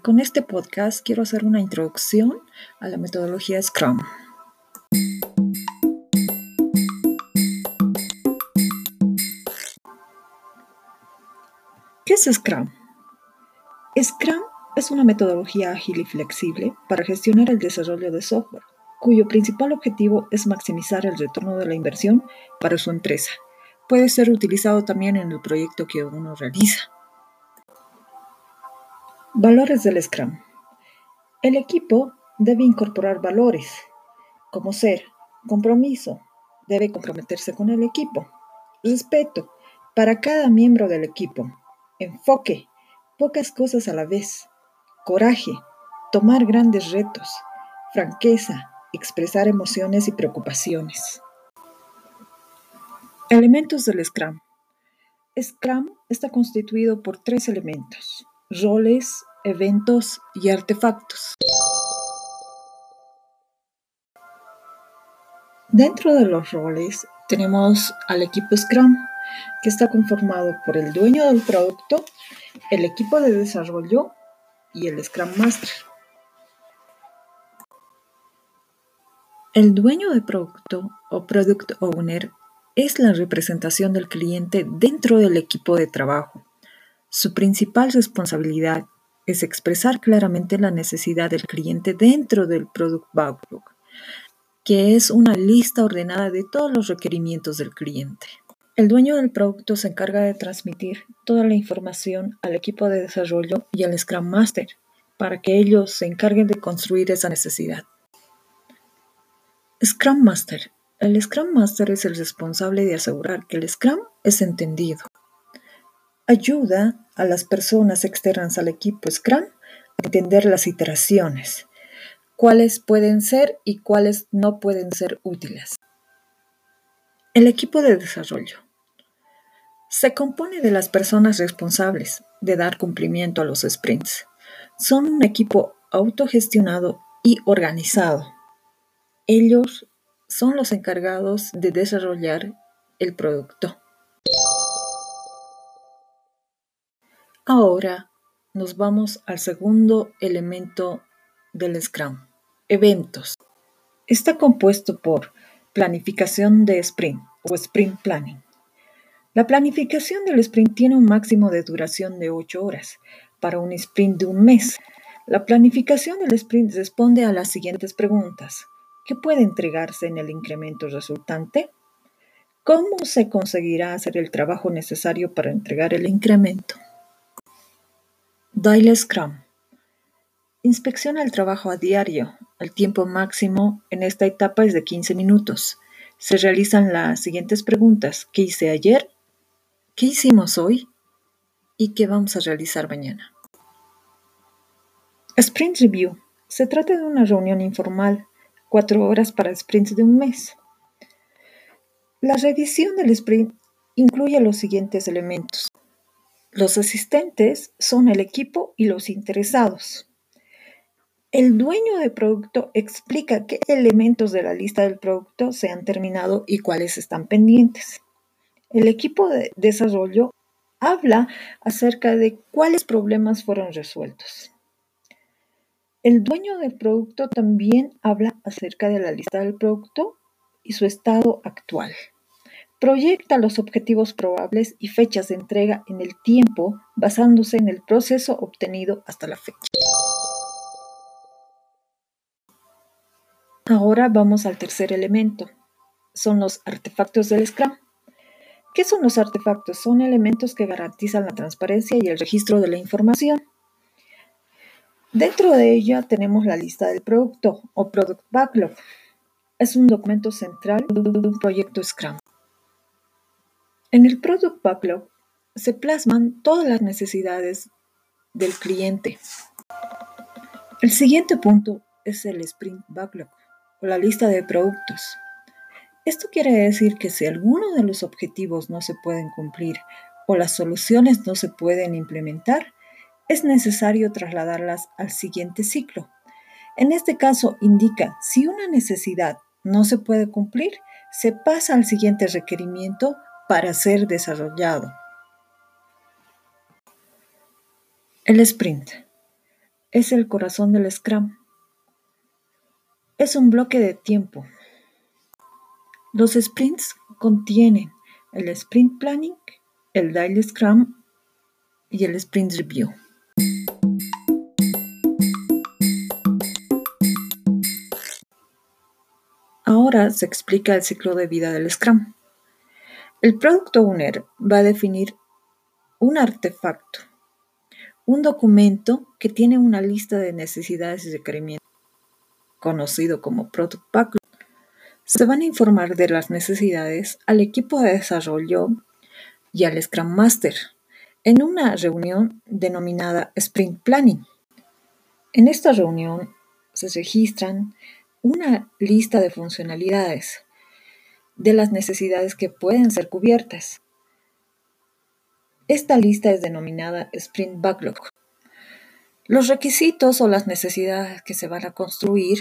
Con este podcast quiero hacer una introducción a la metodología Scrum. ¿Qué es Scrum? Scrum es una metodología ágil y flexible para gestionar el desarrollo de software, cuyo principal objetivo es maximizar el retorno de la inversión para su empresa. Puede ser utilizado también en el proyecto que uno realiza. Valores del Scrum. El equipo debe incorporar valores como ser, compromiso, debe comprometerse con el equipo, respeto para cada miembro del equipo, enfoque, pocas cosas a la vez, coraje, tomar grandes retos, franqueza, expresar emociones y preocupaciones. Elementos del Scrum. Scrum está constituido por tres elementos roles, eventos y artefactos. Dentro de los roles tenemos al equipo Scrum, que está conformado por el dueño del producto, el equipo de desarrollo y el Scrum Master. El dueño de producto o Product Owner es la representación del cliente dentro del equipo de trabajo su principal responsabilidad es expresar claramente la necesidad del cliente dentro del Product Backlog, que es una lista ordenada de todos los requerimientos del cliente. El dueño del producto se encarga de transmitir toda la información al equipo de desarrollo y al Scrum Master para que ellos se encarguen de construir esa necesidad. Scrum Master. El Scrum Master es el responsable de asegurar que el Scrum es entendido, ayuda a las personas externas al equipo Scrum a entender las iteraciones, cuáles pueden ser y cuáles no pueden ser útiles. El equipo de desarrollo se compone de las personas responsables de dar cumplimiento a los sprints. Son un equipo autogestionado y organizado. Ellos son los encargados de desarrollar el producto. Ahora nos vamos al segundo elemento del Scrum, eventos. Está compuesto por planificación de sprint o sprint planning. La planificación del sprint tiene un máximo de duración de 8 horas para un sprint de un mes. La planificación del sprint responde a las siguientes preguntas. ¿Qué puede entregarse en el incremento resultante? ¿Cómo se conseguirá hacer el trabajo necesario para entregar el incremento? Daily Scrum. Inspecciona el trabajo a diario. El tiempo máximo en esta etapa es de 15 minutos. Se realizan las siguientes preguntas. ¿Qué hice ayer? ¿Qué hicimos hoy? ¿Y qué vamos a realizar mañana? Sprint Review. Se trata de una reunión informal, cuatro horas para sprints de un mes. La revisión del sprint incluye los siguientes elementos. Los asistentes son el equipo y los interesados. El dueño del producto explica qué elementos de la lista del producto se han terminado y cuáles están pendientes. El equipo de desarrollo habla acerca de cuáles problemas fueron resueltos. El dueño del producto también habla acerca de la lista del producto y su estado actual. Proyecta los objetivos probables y fechas de entrega en el tiempo basándose en el proceso obtenido hasta la fecha. Ahora vamos al tercer elemento. Son los artefactos del Scrum. ¿Qué son los artefactos? Son elementos que garantizan la transparencia y el registro de la información. Dentro de ella tenemos la lista del producto o Product Backlog. Es un documento central de un proyecto Scrum. En el Product Backlog se plasman todas las necesidades del cliente. El siguiente punto es el Sprint Backlog o la lista de productos. Esto quiere decir que si alguno de los objetivos no se pueden cumplir o las soluciones no se pueden implementar, es necesario trasladarlas al siguiente ciclo. En este caso indica si una necesidad no se puede cumplir, se pasa al siguiente requerimiento para ser desarrollado. El sprint. es el corazón del Scrum. Es un bloque de tiempo. Los sprints contienen el sprint planning, el daily scrum y el sprint review. Ahora se explica el ciclo de vida del Scrum. El Product Owner va a definir un artefacto, un documento que tiene una lista de necesidades y requerimientos, conocido como Product Backlog. Se van a informar de las necesidades al equipo de desarrollo y al Scrum Master en una reunión denominada Sprint Planning. En esta reunión se registran una lista de funcionalidades de las necesidades que pueden ser cubiertas. Esta lista es denominada Sprint Backlog. Los requisitos o las necesidades que se van a construir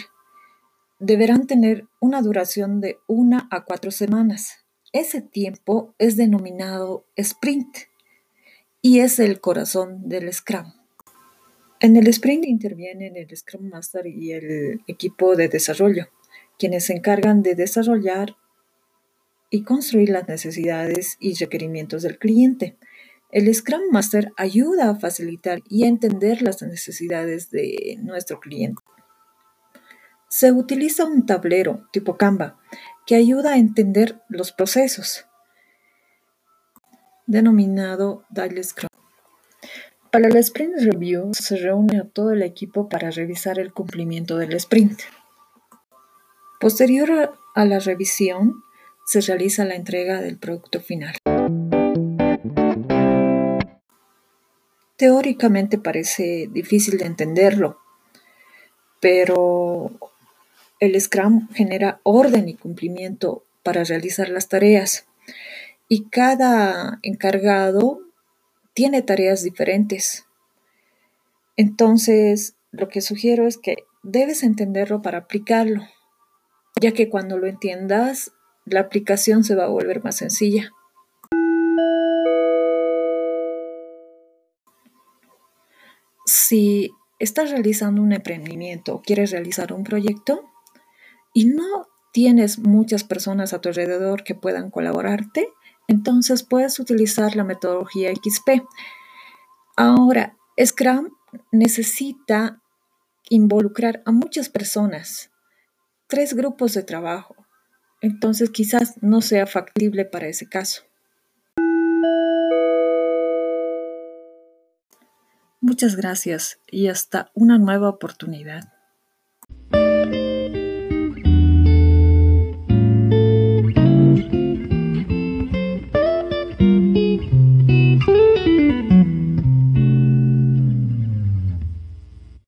deberán tener una duración de una a cuatro semanas. Ese tiempo es denominado sprint y es el corazón del Scrum. En el sprint intervienen el Scrum Master y el equipo de desarrollo, quienes se encargan de desarrollar y construir las necesidades y requerimientos del cliente. El Scrum Master ayuda a facilitar y a entender las necesidades de nuestro cliente. Se utiliza un tablero tipo Canva que ayuda a entender los procesos, denominado Daily Scrum. Para el Sprint Review se reúne a todo el equipo para revisar el cumplimiento del sprint. Posterior a la revisión, se realiza la entrega del producto final. Teóricamente parece difícil de entenderlo, pero el Scrum genera orden y cumplimiento para realizar las tareas y cada encargado tiene tareas diferentes. Entonces, lo que sugiero es que debes entenderlo para aplicarlo, ya que cuando lo entiendas, la aplicación se va a volver más sencilla. Si estás realizando un emprendimiento o quieres realizar un proyecto y no tienes muchas personas a tu alrededor que puedan colaborarte, entonces puedes utilizar la metodología XP. Ahora, Scrum necesita involucrar a muchas personas, tres grupos de trabajo. Entonces quizás no sea factible para ese caso. Muchas gracias y hasta una nueva oportunidad.